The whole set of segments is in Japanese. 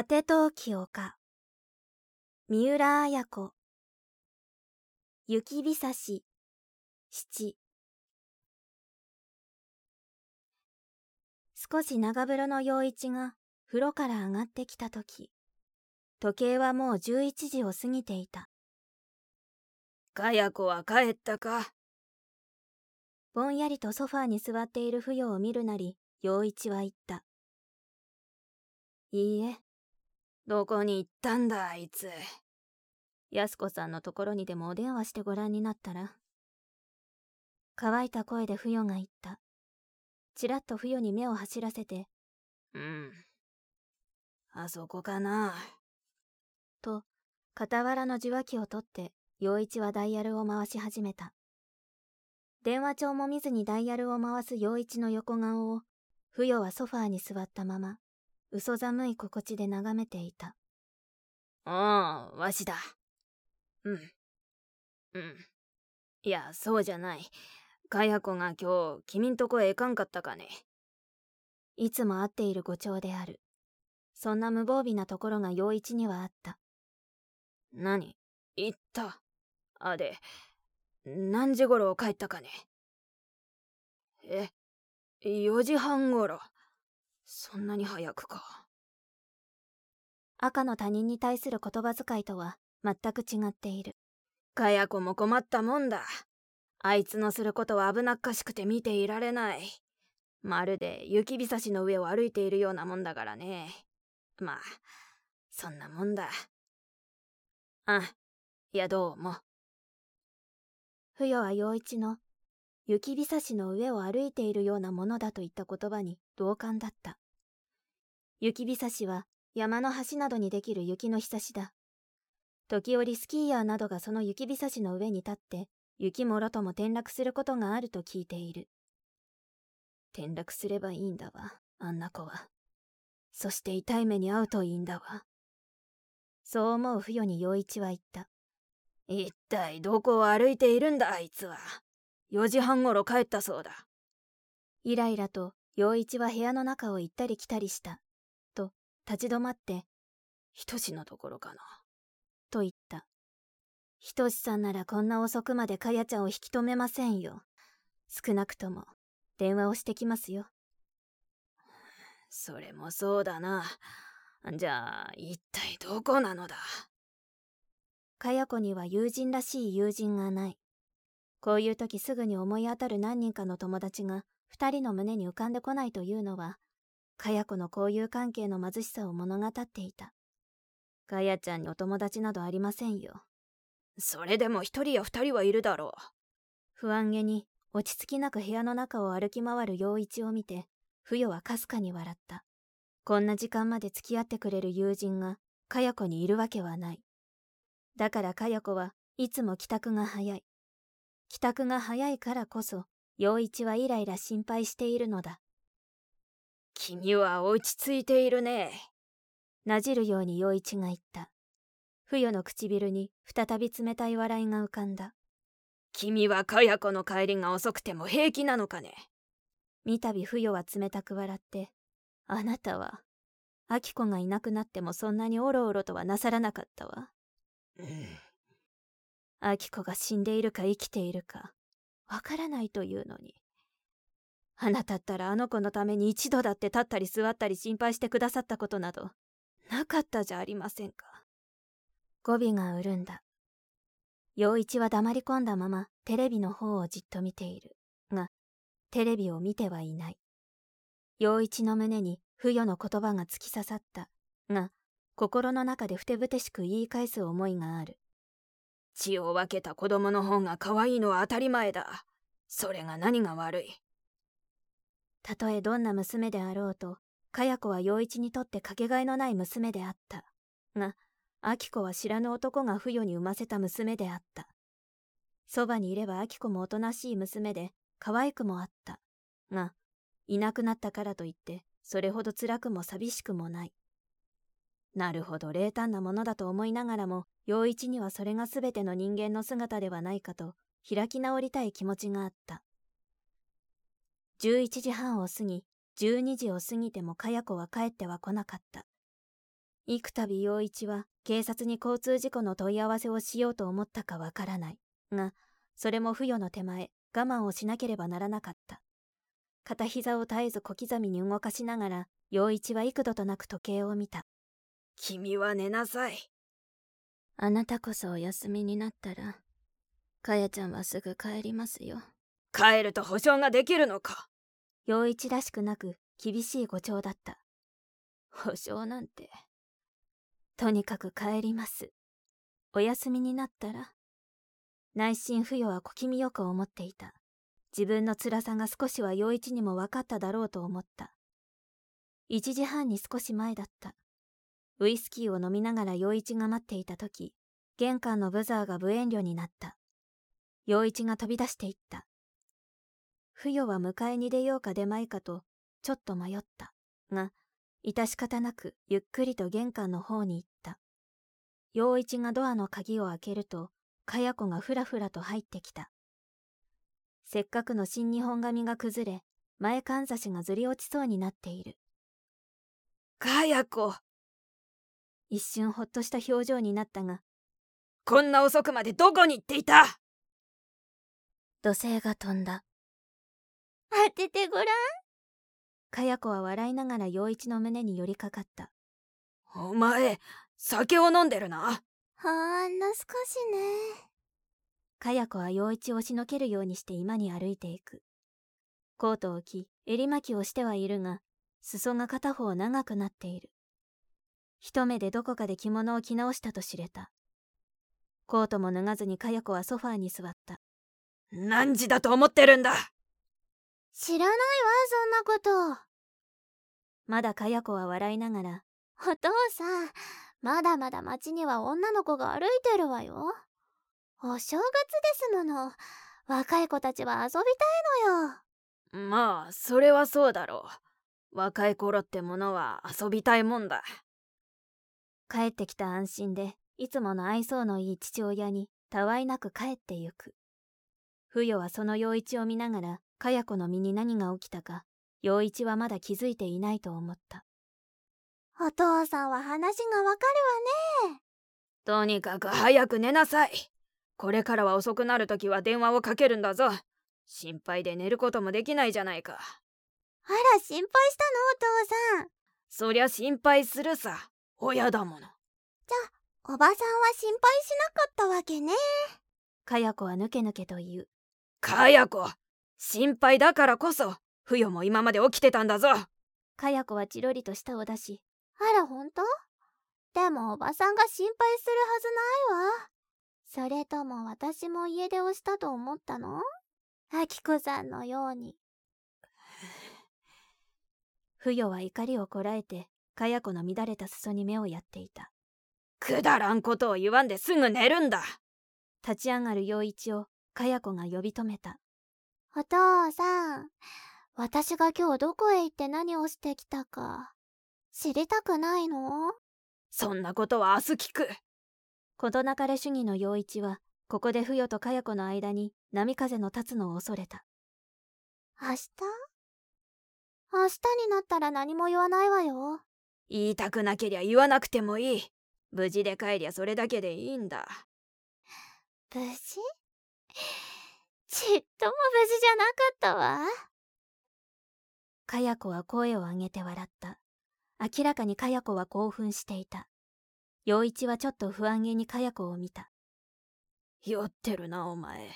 果て陶器丘三浦綾子。雪日差し。七。少し長風呂の陽一が風呂から上がってきた時。時計はもう11時を過ぎていた。かや子は帰ったか。ぼんやりとソファーに座っている不与を見るなり陽一は言った。いいえどこに行ったんだあいつ。安子さんのところにでもお電話してご覧になったら。乾いた声で不与が言った。ちらっと不与に目を走らせて。うん。あそこかな。と傍らの受話器を取って陽一はダイヤルを回し始めた。電話帳も見ずにダイヤルを回す陽一の横顔を不与はソファーに座ったまま嘘寒い心地で眺めていた。ああ、わしだ。うん。うん。いや、そうじゃない。かや子が今日、君んとこへ行かんかったかね。いつも会っている誤調である。そんな無防備なところが陽一にはあった。何？言った？あ、で、何時頃帰ったかね？え、4時半頃。そんなに早くか？赤の他人に対する言葉遣いとは全く違っている。かや子も困ったもんだ。あいつのすることは危なっかしくて見ていられない。まるで雪日差しの上を歩いているようなもんだからね。まあ、そんなもんだ。あ、いやどうも。不与は陽一の雪日差しの上を歩いているようなものだといった言葉に同感だった。雪日差しは山の端などにできる雪の日差しだ。時折スキーヤーなどがその雪日差しの上に立って雪もろとも転落することがあると聞いている。転落すればいいんだわ、あんな子は。そして痛い目に遭うといいんだわ。そう思う不与に陽一は言った。一体どこを歩いているんだあいつは。4時半ごろ帰ったそうだ。イライラと陽一は部屋の中を行ったり来たりした。と、立ち止まって、ひとしのところかな。と言った。ひとしさんならこんな遅くまでかやちゃんを引き止めませんよ。少なくとも、電話をしてきますよ。それもそうだな。じゃあ、一体どこなのだ？かや子には友人らしい友人がない。こういう時すぐに思い当たる何人かの友達が二人の胸に浮かんでこないというのは、かや子の交友関係の貧しさを物語っていた。かやちゃんにお友達などありませんよ。それでも一人や二人はいるだろう。不安げに落ち着きなく部屋の中を歩き回る陽一を見て、不与はかすかに笑った。こんな時間まで付き合ってくれる友人が、かや子にいるわけはない。だからかや子はいつも帰宅が早い。帰宅が早いからこそ、陽一はイライラ心配しているのだ。君は落ち着いているね。なじるように陽一が言った。不与の唇に再び冷たい笑いが浮かんだ。君はかや子の帰りが遅くても平気なのかね三度不与は冷たく笑って、あなたは、秋子がいなくなってもそんなにおろおろとはなさらなかったわ。うん。アキコが死んでいるか生きているか、わからないというのに。あなたったらあの子のために一度だって立ったり座ったり心配してくださったことなど、なかったじゃありませんか。語尾が潤んだ。陽一は黙り込んだままテレビの方をじっと見ている。が、テレビを見てはいない。陽一の胸に不与の言葉が突き刺さった。が、心の中でふてぶてしく言い返す思いがある。血を分けた子供の方が可愛いのは当たり前だ。それが何が悪い？たとえどんな娘であろうと、かや子は陽一にとってかけがえのない娘であった。が、秋子は知らぬ男が不与に産ませた娘であった。そばにいれば秋子もおとなしい娘で、可愛くもあった。が、いなくなったからといって、それほど辛くも寂しくもない。なるほど冷淡なものだと思いながらも、陽一にはそれが全ての人間の姿ではないかと、開き直りたい気持ちがあった。11時半を過ぎ、12時を過ぎてもかや子は帰っては来なかった。幾度陽一は警察に交通事故の問い合わせをしようと思ったかわからないがそれも不与の手前我慢をしなければならなかった片膝を絶えず小刻みに動かしながら陽一は幾度となく時計を見た君は寝なさい。あなたこそお休みになったらかやちゃんはすぐ帰りますよ。帰ると保証ができるのか。陽一らしくなく厳しい語調だった。保証なんてとにかく帰ります。お休みになったら内心不与は小気味よく思っていた。自分の辛さが少しは陽一にも分かっただろうと思った。1時半に少し前だったウイスキーを飲みながら陽一が待っていた時玄関のブザーが無遠慮になった。陽一が飛び出していった。不与は迎えに出ようか出まいかとちょっと迷った。が致し方なくゆっくりと玄関の方に行った。陽一がドアの鍵を開けるとかや子がふらふらと入ってきた。せっかくの新日本髪が崩れ前かんざしがずり落ちそうになっている。かや子！一瞬ほっとした表情になったがこんな遅くまでどこに行っていた？土星が飛んだ。当ててごらん。かや子は笑いながら陽一の胸に寄りかかった。お前酒を飲んでるな？ほんの少しね。かや子は陽一を押しのけるようにして今に歩いていく。コートを着襟巻きをしてはいるが裾が片方長くなっている一目でどこかで着物を着直したと知れた。コートも脱がずにかや子はソファーに座った。何時だと思ってるんだ？知らないわそんなこと。まだかや子は笑いながら。お父さんまだまだ町には女の子が歩いてるわよ。お正月ですもの。若い子たちは遊びたいのよ。まあそれはそうだろう。若い頃ってものは遊びたいもんだ帰ってきた安心でいつもの愛想のいい父親にたわいなく帰ってゆく。不与はその陽一を見ながらかや子の身に何が起きたか陽一はまだ気づいていないと思った。お父さんは話がわかるわね。とにかく早く寝なさい。これからは遅くなるときは電話をかけるんだぞ。心配で寝ることもできないじゃないか。あら心配したのお父さん。そりゃ心配するさ親だもの。じゃおばさんは心配しなかったわけね。かや子はぬけぬけと言う。かや子心配だからこそふよも今まで起きてたんだぞ。かや子はチロリと舌を出しあらほんとでもおばさんが心配するはずないわ。それとも私も家出をしたと思ったの？あきこさんのように。ふよは怒りをこらえてかや子の乱れた裾に目をやっていた。くだらんことを言わんですぐ寝るんだ。立ち上がる陽一をかや子が呼び止めた。お父さん私が今日どこへ行って何をしてきたか知りたくないの？そんなことは明日聞く。事なかれ主義の陽一はここで不与とかや子の間に波風の立つのを恐れた。明日？明日になったら何言いたくなけりゃ言わなくてもいい。無事で帰りゃそれだけでいいんだ。無事？ちっとも無事じゃなかったわ。かや子は声を上げて笑った。明らかにかや子は興奮していた。陽一はちょっと不安げにかや子を見た。酔ってるなお前。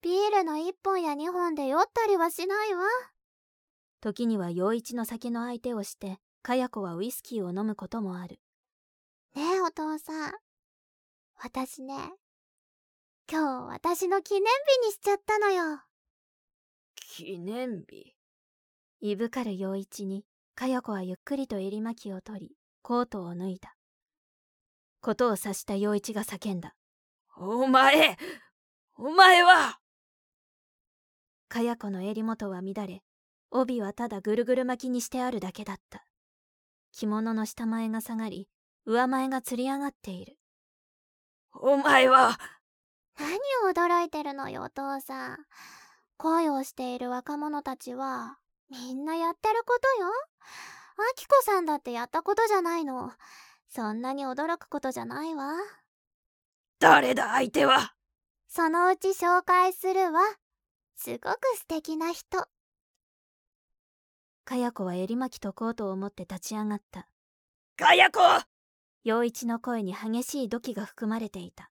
ビールの1本や2本で酔ったりはしないわ。時には陽一の酒の相手をしてかや子はウイスキーを飲むこともある。ねえお父さん。私ね今日私の記念日にしちゃったのよ。記念日？いぶかる陽一にかや子はゆっくりと襟巻きを取りコートを脱いだ。ことを察した陽一が叫んだ。お前お前は！かや子の襟元は乱れ帯はただぐるぐる巻きにしてあるだけだった着物の下前が下がり上前がつり上がっている。お前は！何を驚いてるのよお父さん。恋をしている若者たちはみんなやってることよ。あきこさんだってやったことじゃないの。そんなに驚くことじゃないわ。誰だ相手は？そのうち紹介するわ。すごく素敵な人かや子は襟巻き解こうと思って立ち上がった。かや子陽一の声に激しい土器が含まれていた。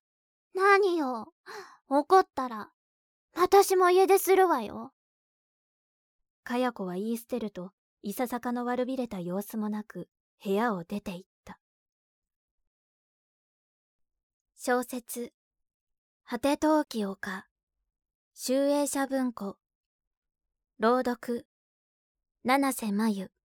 何よ？怒ったら私も家出するわよ。かや子は言い捨てるといささかの悪びれた様子もなく部屋を出て行った。小説「果て陶器丘」集英社文庫朗読七瀬真由。